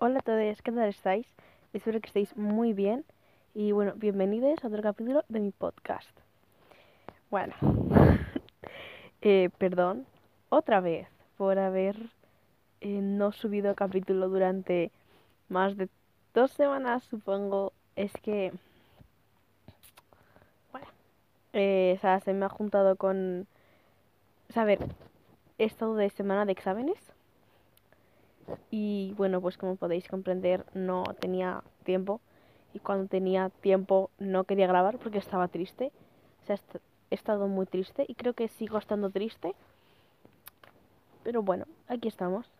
Hola a todos, ¿qué tal estáis? Espero que estéis muy bien y bueno, bienvenidos a otro capítulo de mi podcast. Bueno, eh, perdón otra vez por haber eh, no subido capítulo durante más de dos semanas, supongo. Es que, bueno, eh, o sea, se me ha juntado con, o sea, a ver, he estado de semana de exámenes y bueno, pues como podéis comprender, no tenía tiempo. Y cuando tenía tiempo no quería grabar porque estaba triste. O sea, he estado muy triste y creo que sigo estando triste. Pero bueno, aquí estamos.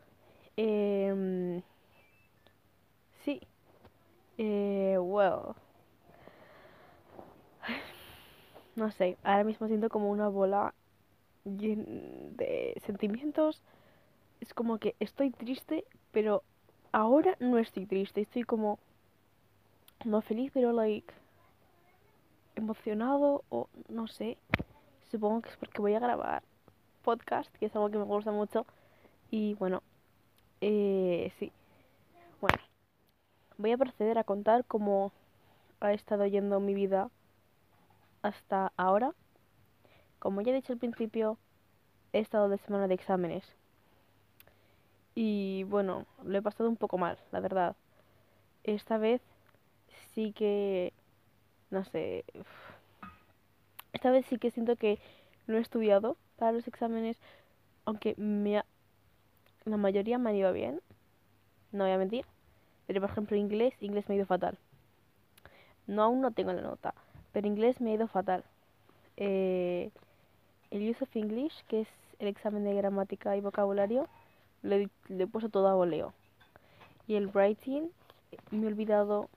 Eh, sí. Eh, well. No sé, ahora mismo siento como una bola de sentimientos es como que estoy triste, pero ahora no estoy triste, estoy como no feliz, pero like emocionado o no sé. Supongo que es porque voy a grabar podcast, que es algo que me gusta mucho. Y bueno, eh, sí. Bueno, voy a proceder a contar cómo ha estado yendo mi vida hasta ahora. Como ya he dicho al principio, he estado de semana de exámenes. Y bueno, lo he pasado un poco mal, la verdad. Esta vez sí que... No sé. Esta vez sí que siento que no he estudiado para los exámenes, aunque me la mayoría me ha ido bien. No voy a mentir. Pero por ejemplo inglés, inglés me ha ido fatal. No, aún no tengo la nota, pero inglés me ha ido fatal. Eh, el Use of English, que es el examen de gramática y vocabulario, le, le he puesto todo a voleo. Y el writing, me he olvidado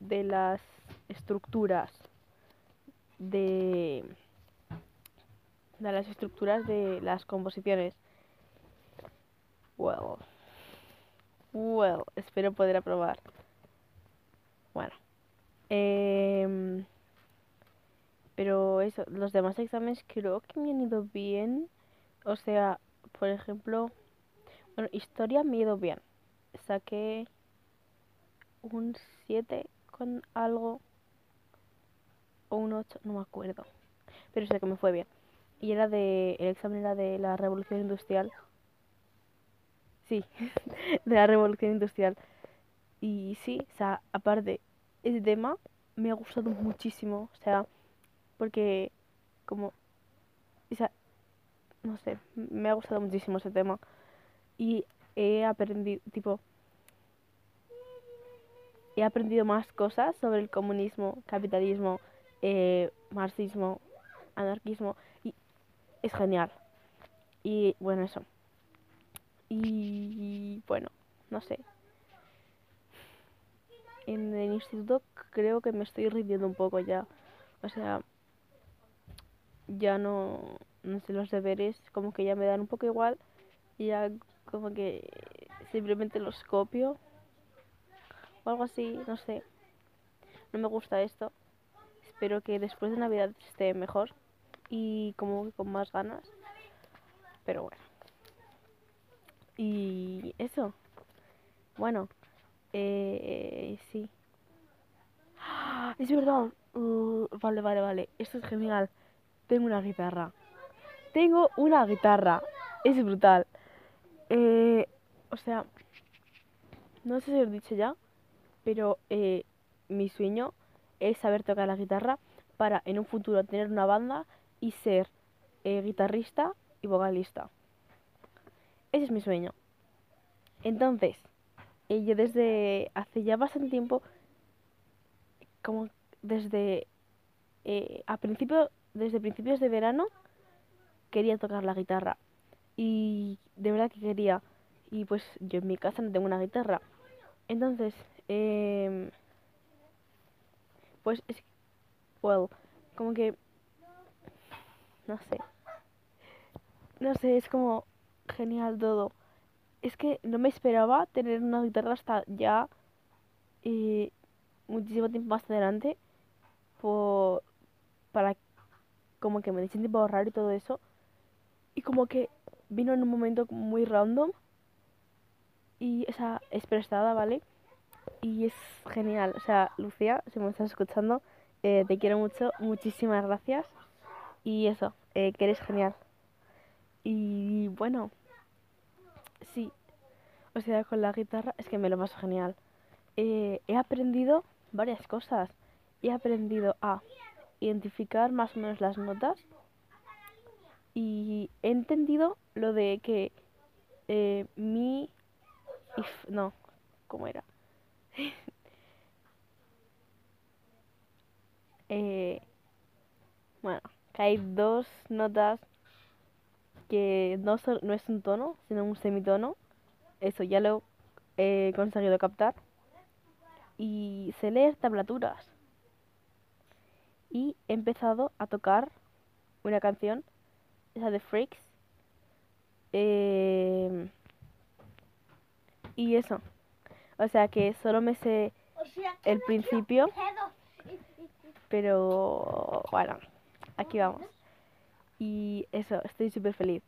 de las estructuras de, de las estructuras de las composiciones. Well, well, espero poder aprobar. Bueno, eh, pero eso, los demás exámenes creo que me han ido bien. O sea, por ejemplo, bueno, historia me ha ido bien. Saqué un 7 con algo. O un 8, no me acuerdo. Pero sé que me fue bien. Y era de. El examen era de la revolución industrial. Sí, de la revolución industrial. Y sí, o sea, aparte, ese tema me ha gustado muchísimo. O sea, porque como. O sea, no sé, me ha gustado muchísimo ese tema y he aprendido, tipo, he aprendido más cosas sobre el comunismo, capitalismo, eh, marxismo, anarquismo y es genial. Y bueno, eso. Y bueno, no sé. En el instituto creo que me estoy rindiendo un poco ya. O sea, ya no, no sé, los deberes como que ya me dan un poco igual. Ya como que simplemente los copio o algo así, no sé. No me gusta esto. Espero que después de Navidad esté mejor y como con más ganas. Pero bueno. Y eso. Bueno. Eh, sí. ¡Ah! Es verdad. Uh, vale, vale, vale. Esto es genial. Tengo una guitarra. Tengo una guitarra. Es brutal. Eh, o sea, no sé si os he dicho ya, pero eh, mi sueño es saber tocar la guitarra para en un futuro tener una banda y ser eh, guitarrista y vocalista. Ese es mi sueño. Entonces, eh, yo desde hace ya bastante tiempo, como desde a principio, desde principios de verano, quería tocar la guitarra y de verdad que quería. Y pues yo en mi casa no tengo una guitarra. Entonces, eh, pues es, well, como que, no sé, no sé, es como genial todo. Es que no me esperaba tener una guitarra hasta ya y muchísimo tiempo más adelante por, para como que me dicen tiempo ahorrar y todo eso. Y como que vino en un momento muy random. Y, o sea, es prestada, ¿vale? Y es genial. O sea, Lucía, si me estás escuchando, eh, te quiero mucho. Muchísimas gracias. Y eso, eh, que eres genial. Y bueno, sí. O sea, con la guitarra es que me lo paso genial. Eh, he aprendido varias cosas. He aprendido a identificar más o menos las notas. Y he entendido lo de que eh, mi... If, no, ¿cómo era? eh, bueno, que hay dos notas que no, son, no es un tono, sino un semitono. Eso ya lo he conseguido captar. Y sé leer tablaturas. Y he empezado a tocar una canción, esa de Freaks. Eh, y eso. O sea que solo me sé el principio. Pero bueno, aquí vamos. Y eso, estoy súper feliz.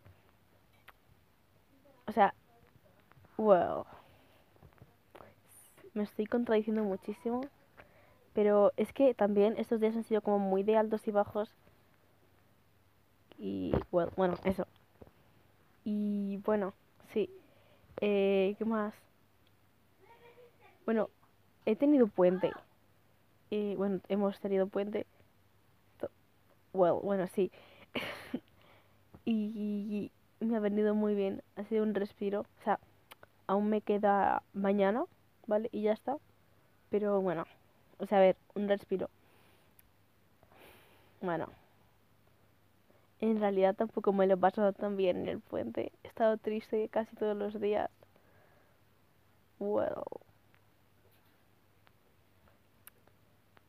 O sea, wow. Me estoy contradiciendo muchísimo. Pero es que también estos días han sido como muy de altos y bajos. Y bueno, bueno eso. Y bueno, sí. Eh, ¿Qué más? Bueno, he tenido puente. Y bueno, hemos tenido puente. Well, bueno, sí. y, me ha venido muy bien. Ha sido un respiro. O sea, aún me queda mañana, ¿vale? Y ya está. Pero bueno, o sea, a ver, un respiro. Bueno. En realidad tampoco me lo he pasado tan bien en el puente. He estado triste casi todos los días. Well.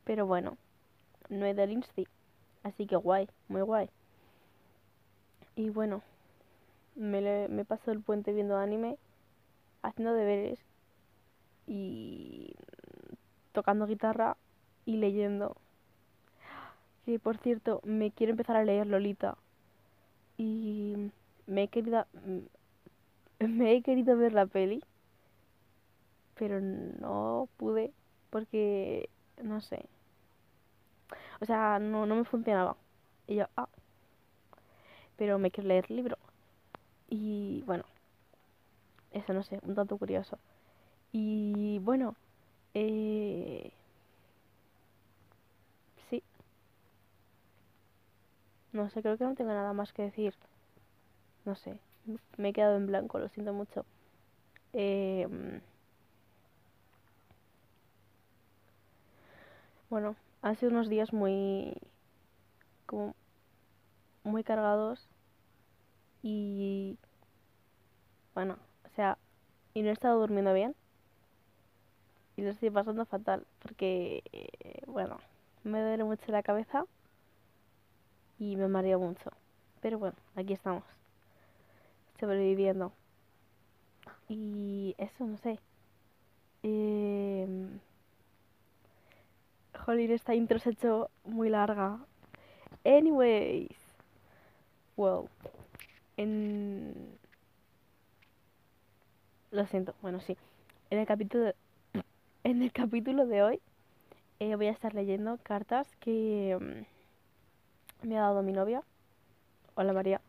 Pero bueno, no he del Insti. Así que guay, muy guay. Y bueno, me, le, me paso el puente viendo anime, haciendo deberes y tocando guitarra y leyendo. Que por cierto, me quiero empezar a leer Lolita. Y me he querido me he querido ver la peli, pero no pude porque no sé. O sea, no, no me funcionaba. Y yo, ah, pero me quiero leer el libro. Y bueno, eso no sé, un tanto curioso. Y bueno, eh, sí. No sé, creo que no tengo nada más que decir. No sé, me he quedado en blanco, lo siento mucho. Eh, bueno, han sido unos días muy como muy cargados y bueno, o sea, y no he estado durmiendo bien y lo estoy pasando fatal porque eh, bueno, me duele mucho la cabeza y me mareo mucho. Pero bueno, aquí estamos. Sobreviviendo. Y eso, no sé. Eh, esta intro se ha hecho muy larga. Anyways. Well. En... Lo siento, bueno, sí. En el capítulo de, en el capítulo de hoy eh, voy a estar leyendo cartas que mm, me ha dado mi novia. Hola María.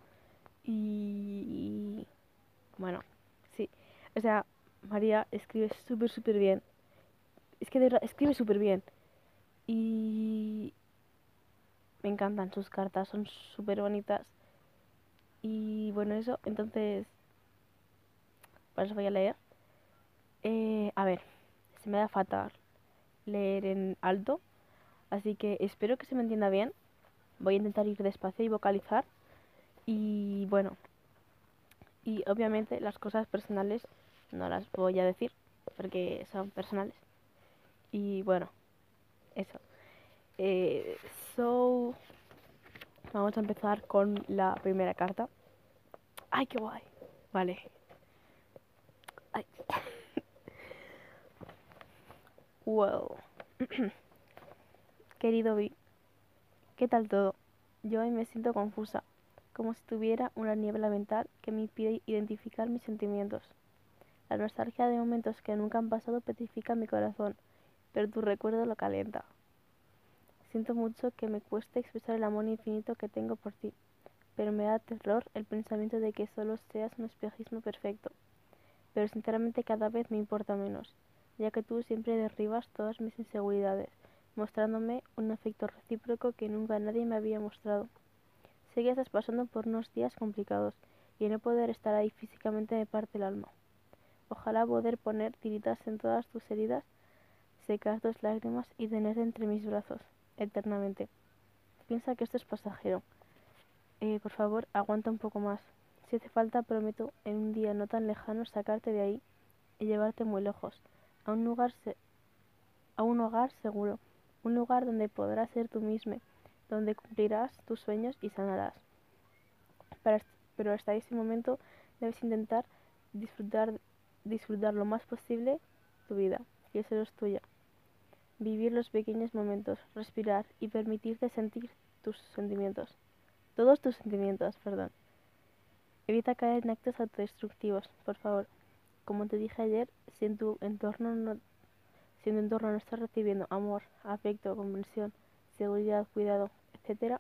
Y... Bueno, sí. O sea, María escribe súper, súper bien. Es que de verdad, escribe súper bien. Y me encantan sus cartas, son súper bonitas. Y bueno, eso, entonces, por eso voy a leer. Eh, a ver, se me da fatal leer en alto, así que espero que se me entienda bien. Voy a intentar ir despacio y vocalizar. Y bueno, y obviamente las cosas personales no las voy a decir porque son personales. Y bueno, eso. Eh, so, vamos a empezar con la primera carta. ¡Ay, qué guay! Vale. Ay. Well. Querido Vi, ¿qué tal todo? Yo hoy me siento confusa, como si tuviera una niebla mental que me impide identificar mis sentimientos. La nostalgia de momentos que nunca han pasado petrifica mi corazón, pero tu recuerdo lo calienta. Siento mucho que me cueste expresar el amor infinito que tengo por ti, pero me da terror el pensamiento de que solo seas un espejismo perfecto. Pero sinceramente cada vez me importa menos, ya que tú siempre derribas todas mis inseguridades, mostrándome un afecto recíproco que nunca nadie me había mostrado. Sé que estás pasando por unos días complicados y no poder estar ahí físicamente me parte el alma. Ojalá poder poner tiritas en todas tus heridas, secar tus lágrimas y tenerte entre mis brazos eternamente. Piensa que esto es pasajero. Eh, por favor, aguanta un poco más. Si hace falta, prometo en un día no tan lejano sacarte de ahí y llevarte muy lejos, a un lugar, a un hogar seguro, un lugar donde podrás ser tú mismo, donde cumplirás tus sueños y sanarás. pero hasta ese momento debes intentar disfrutar, disfrutar lo más posible tu vida, que solo es tuya vivir los pequeños momentos, respirar y permitirte sentir tus sentimientos. Todos tus sentimientos, perdón. Evita caer en actos autodestructivos, por favor. Como te dije ayer, si en tu entorno no, si en tu entorno no estás recibiendo amor, afecto, comprensión, seguridad, cuidado, etc.,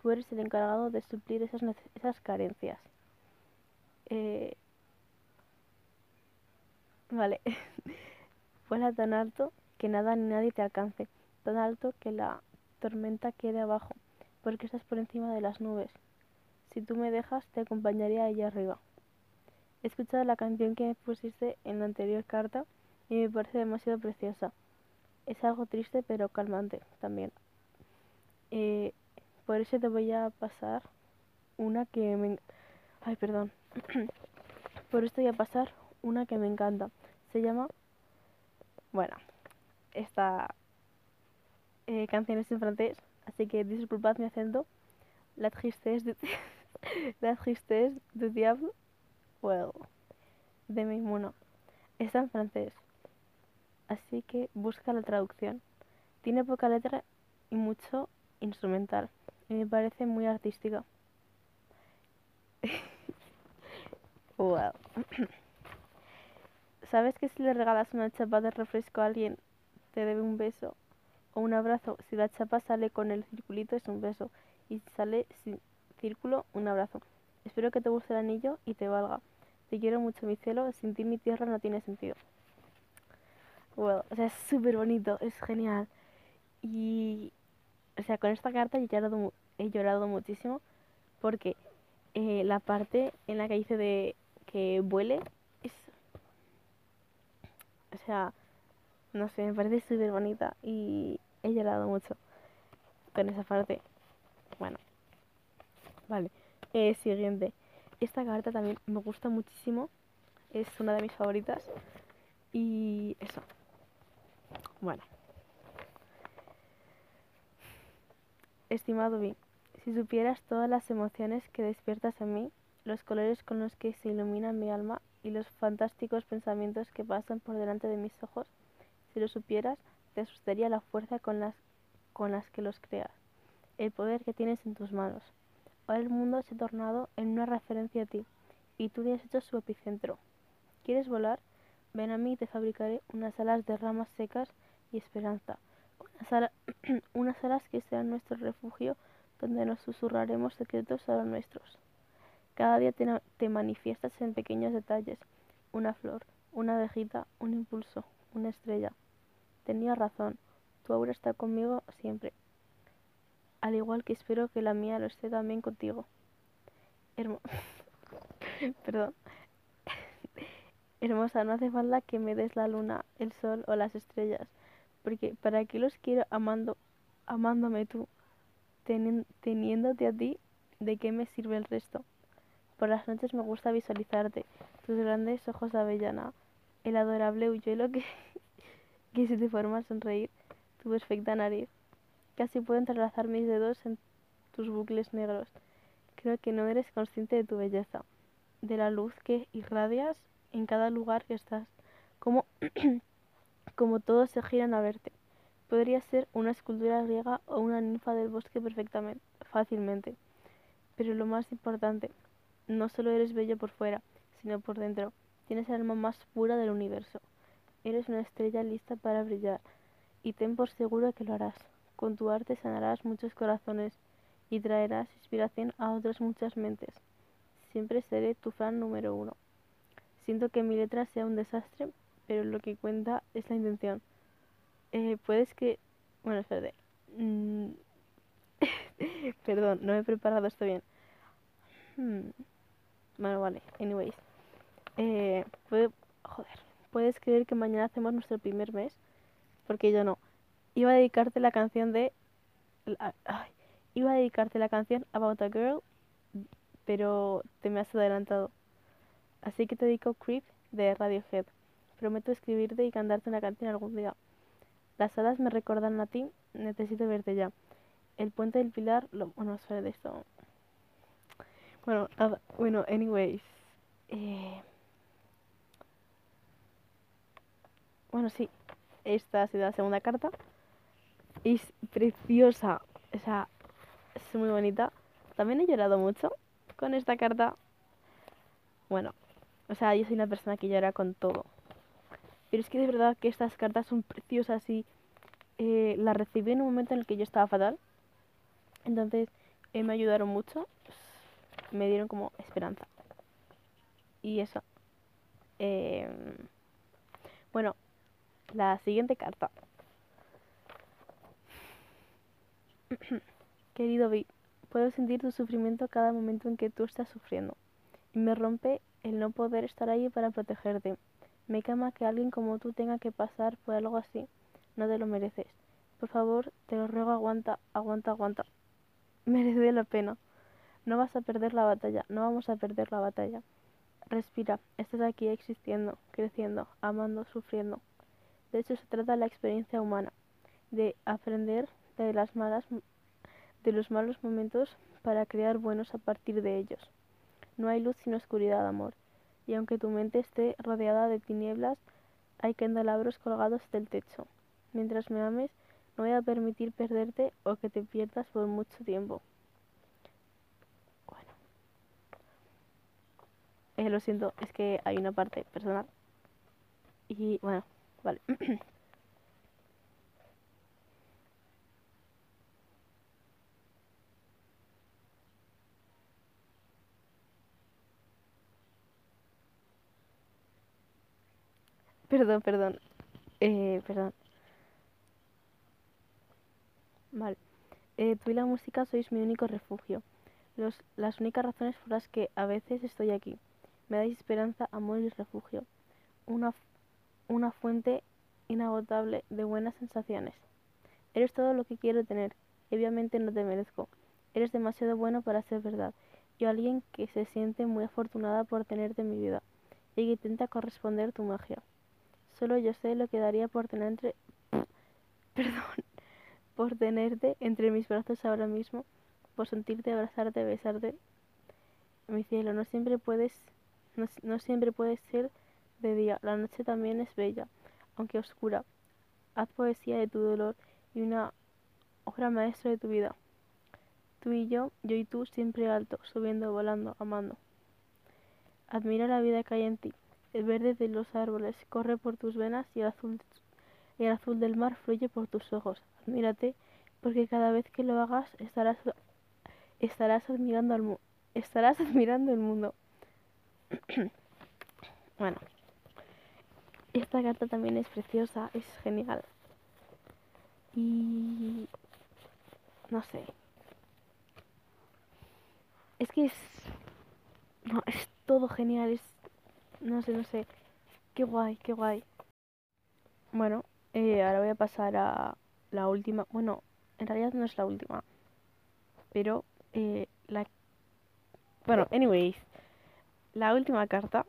tú eres el encargado de suplir esas, esas carencias. Eh, vale. Vuela tan alto que nada ni nadie te alcance, tan alto que la tormenta quede abajo, porque estás por encima de las nubes. Si tú me dejas, te acompañaré allá arriba. Escuchado la canción que me pusiste en la anterior carta y me parece demasiado preciosa. Es algo triste pero calmante también. Eh, por eso te voy a pasar una que me... Ay, perdón. por esto voy a pasar una que me encanta. Se llama... Bueno, esta eh, canción es en francés, así que disculpad mi acento. La tristesse de, la tristesse de diable, well, de mi mono. Está en francés, así que busca la traducción. Tiene poca letra y mucho instrumental, y me parece muy artística. wow. ¿Sabes que si le regalas una chapa de refresco a alguien te debe un beso o un abrazo. Si la chapa sale con el circulito es un beso y si sale sin círculo, un abrazo. Espero que te guste el anillo y te valga. Te quiero mucho, mi cielo. Sin ti mi tierra no tiene sentido. Bueno, o sea, es súper bonito, es genial. Y, o sea, con esta carta he llorado, he llorado muchísimo porque eh, la parte en la que dice de que vuele es, o sea, no sé, me parece súper bonita y he llorado mucho con esa parte. Bueno, vale. Eh, siguiente. Esta carta también me gusta muchísimo. Es una de mis favoritas. Y eso. Bueno. Estimado B, si supieras todas las emociones que despiertas en mí, los colores con los que se ilumina mi alma y los fantásticos pensamientos que pasan por delante de mis ojos, si lo supieras, te asustaría la fuerza con las, con las que los creas, el poder que tienes en tus manos. Ahora el mundo se ha tornado en una referencia a ti, y tú le has hecho su epicentro. ¿Quieres volar? Ven a mí y te fabricaré unas alas de ramas secas y esperanza, unas, alas que sean nuestro refugio donde nos susurraremos secretos a los nuestros. Cada día te, te manifiestas en pequeños detalles, una flor, una abejita, un impulso, una estrella. Tenía razón, tu aura está conmigo siempre, al igual que espero que la mía lo esté también contigo. Perdón. Hermosa, no hace falta que me des la luna, el sol o las estrellas, porque para qué los quiero amando, amándome tú, teniéndote a ti, ¿de qué me sirve el resto? Por las noches me gusta visualizarte, tus grandes ojos de avellana, el adorable huyuelo que que se te forma al sonreír tu perfecta nariz. Casi puedo entrelazar mis dedos en tus bucles negros. Creo que no eres consciente de tu belleza, de la luz que irradias en cada lugar que estás, como, como todos se giran a verte. Podría ser una escultura griega o una ninfa del bosque perfectamente, fácilmente. Pero lo más importante, no solo eres bello por fuera, sino por dentro. Tienes el alma más pura del universo. Eres una estrella lista para brillar. Y ten por seguro que lo harás. Con tu arte sanarás muchos corazones y traerás inspiración a otras muchas mentes. Siempre seré tu fan número uno. Siento que mi letra sea un desastre, pero lo que cuenta es la intención. Eh, puedes que... Bueno, espérate. Mm, Perdón, no he preparado esto bien. Hmm. Bueno, vale. Anyways. Eh, Joder. ¿Puedes creer que mañana hacemos nuestro primer mes? Porque yo no. Iba a dedicarte la canción de... Iba a dedicarte la canción About a Girl, pero te me has adelantado. Así que te dedico Creep de Radiohead. Prometo escribirte y cantarte una canción algún día. Las hadas me recordan a ti, necesito verte ya. El puente del pilar, lo, bueno, suele de esto. Bueno, bueno, anyways. Eh, bueno, sí, esta ha sido la segunda carta. Es preciosa, o sea, es muy bonita. También he llorado mucho con esta carta. Bueno, o sea, yo soy una persona que llora con todo. Pero es que de verdad que estas cartas son preciosas y eh, las recibí en un momento en el que yo estaba fatal. Entonces eh, me ayudaron mucho, me dieron como esperanza. Y eso. Eh, bueno, la siguiente carta. Querido Vi, puedo sentir tu sufrimiento cada momento en que tú estás sufriendo. Y me rompe el no poder estar ahí para protegerte. Me cama que alguien como tú tenga que pasar por algo así. No te lo mereces. Por favor, te lo ruego, aguanta, aguanta, aguanta merece la pena. No vas a perder la batalla, no vamos a perder la batalla. Respira, estás aquí existiendo, creciendo, amando, sufriendo. De hecho se trata la experiencia humana, de aprender de las malas de los malos momentos para crear buenos a partir de ellos. No hay luz sin oscuridad, amor, y aunque tu mente esté rodeada de tinieblas, hay candelabros colgados del techo. Mientras me ames, no voy a permitir perderte o que te pierdas por mucho tiempo. Bueno. Eh, lo siento, es que hay una parte personal. Y bueno, vale. perdón, perdón. Eh, perdón. Vale. Eh, tú y la música sois mi único refugio. Los, las únicas razones por las que a veces estoy aquí. Me dais esperanza, amor y refugio. Una, una fuente inagotable de buenas sensaciones. Eres todo lo que quiero tener. obviamente no te merezco. Eres demasiado bueno para ser verdad. Y alguien que se siente muy afortunada por tenerte en mi vida. Y que intenta corresponder tu magia. Solo yo sé lo que daría por tener entre... Perdón por tenerte entre mis brazos ahora mismo, por sentirte, abrazarte, besarte. Mi cielo, no siempre puedes, no, siempre puedes ser de día, la noche también es bella, aunque oscura. Haz poesía de tu dolor y una obra maestra de tu vida. Tú y yo, yo y tú siempre alto, subiendo, volando, amando. Admira la vida que hay en ti. El verde de los árboles corre por tus venas y el azul, del mar fluye por tus ojos mírate, porque cada vez que lo hagas estarás, estarás admirando al estarás admirando el mundo. bueno, esta carta también es preciosa, es genial. Y no sé. Es que es no, es todo genial, es no sé, no sé. Qué guay, qué guay. Bueno, eh, ahora voy a pasar a la última, bueno, en realidad no es la última, pero eh, la... Bueno, anyways, la última carta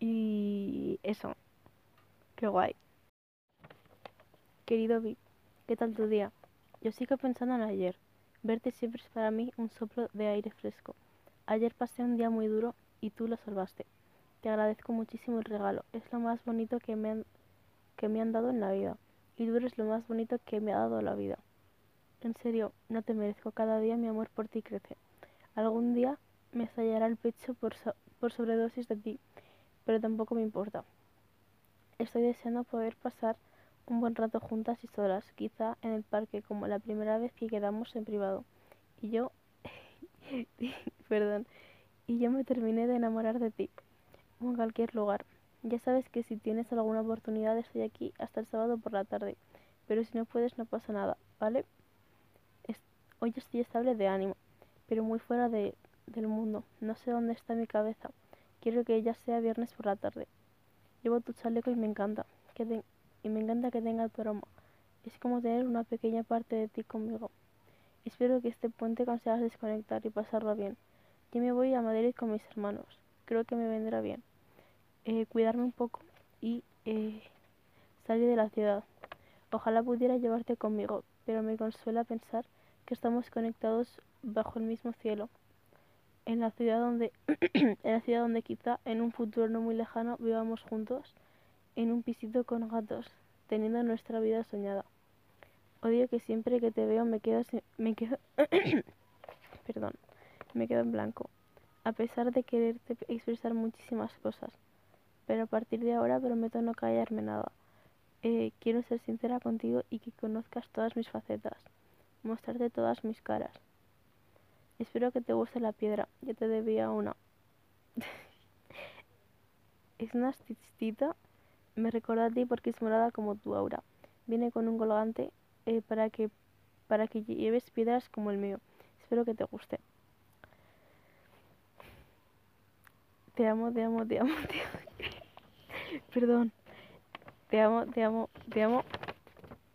y eso, qué guay. Querido Vi, ¿qué tal tu día? Yo sigo pensando en ayer. Verte siempre es para mí un soplo de aire fresco. Ayer pasé un día muy duro y tú lo salvaste. Te agradezco muchísimo el regalo. Es lo más bonito que me han, que me han dado en la vida y tú eres lo más bonito que me ha dado la vida. En serio, no te merezco. Cada día mi amor por ti crece. Algún día me estallará el pecho por, por sobredosis de ti, pero tampoco me importa. Estoy deseando poder pasar un buen rato juntas y solas, quizá en el parque, como la primera vez que quedamos en privado. Y yo, perdón, y yo me terminé de enamorar de ti, en cualquier lugar. Ya sabes que si tienes alguna oportunidad estoy aquí hasta el sábado por la tarde, pero si no puedes no pasa nada, ¿vale? hoy estoy estable de ánimo, pero muy fuera de, del mundo. No sé dónde está mi cabeza. Quiero que ella sea viernes por la tarde. Llevo tu chaleco y me encanta. Que y me encanta que tenga tu aroma. Es como tener una pequeña parte de ti conmigo. Espero que este puente consigas desconectar y pasarlo bien. Yo me voy a Madrid con mis hermanos. Creo que me vendrá bien. Eh, cuidarme un poco y eh, salir de la ciudad. Ojalá pudiera llevarte conmigo, pero me consuela pensar que estamos conectados bajo el mismo cielo en la ciudad donde en la ciudad donde quizá en un futuro no muy lejano vivamos juntos en un pisito con gatos, teniendo nuestra vida soñada. Odio que siempre que te veo me quedo me quedo perdón, me quedo en blanco, a pesar de quererte expresar muchísimas cosas. Pero a partir de ahora prometo no callarme nada. Eh, quiero ser sincera contigo y que conozcas todas mis facetas, mostrarte todas mis caras Espero que te guste la piedra. Ya te debía una. es una astitita. Me recuerda a ti porque es morada como tu aura. Viene con un colgante eh, para que para que lleves piedras como el mío. Espero que te guste. Te amo, te amo, te amo, te amo. Perdón. Te amo, te amo, te amo.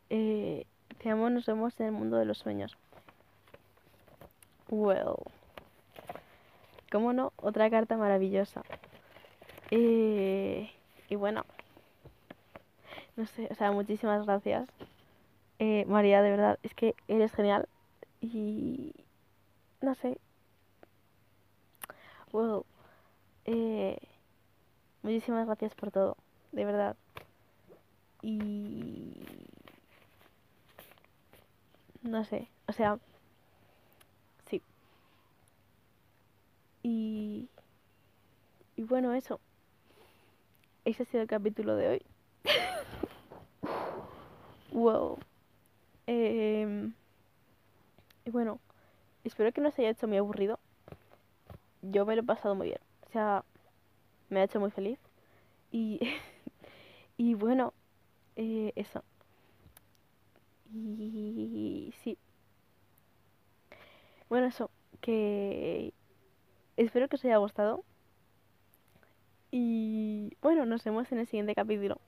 Eh, te amo, nos vemos en el mundo de los sueños. Well. ¿Cómo no? Otra carta maravillosa. Eh, y bueno. No sé, o sea, muchísimas gracias. Eh, María, de verdad, es que eres genial. Y... No sé. Well. Eh, muchísimas gracias por todo. De verdad. Y... No sé, o sea... Y, y bueno, eso. Ese ha sido el capítulo de hoy. wow. Em, y bueno, espero que no se haya hecho muy aburrido. Yo me lo he pasado muy bien. O sea, me ha hecho muy feliz. Y, y bueno, eh, eso. Y sí. Bueno, eso. Que Espero que os haya gustado. Y bueno, nos vemos en el siguiente capítulo.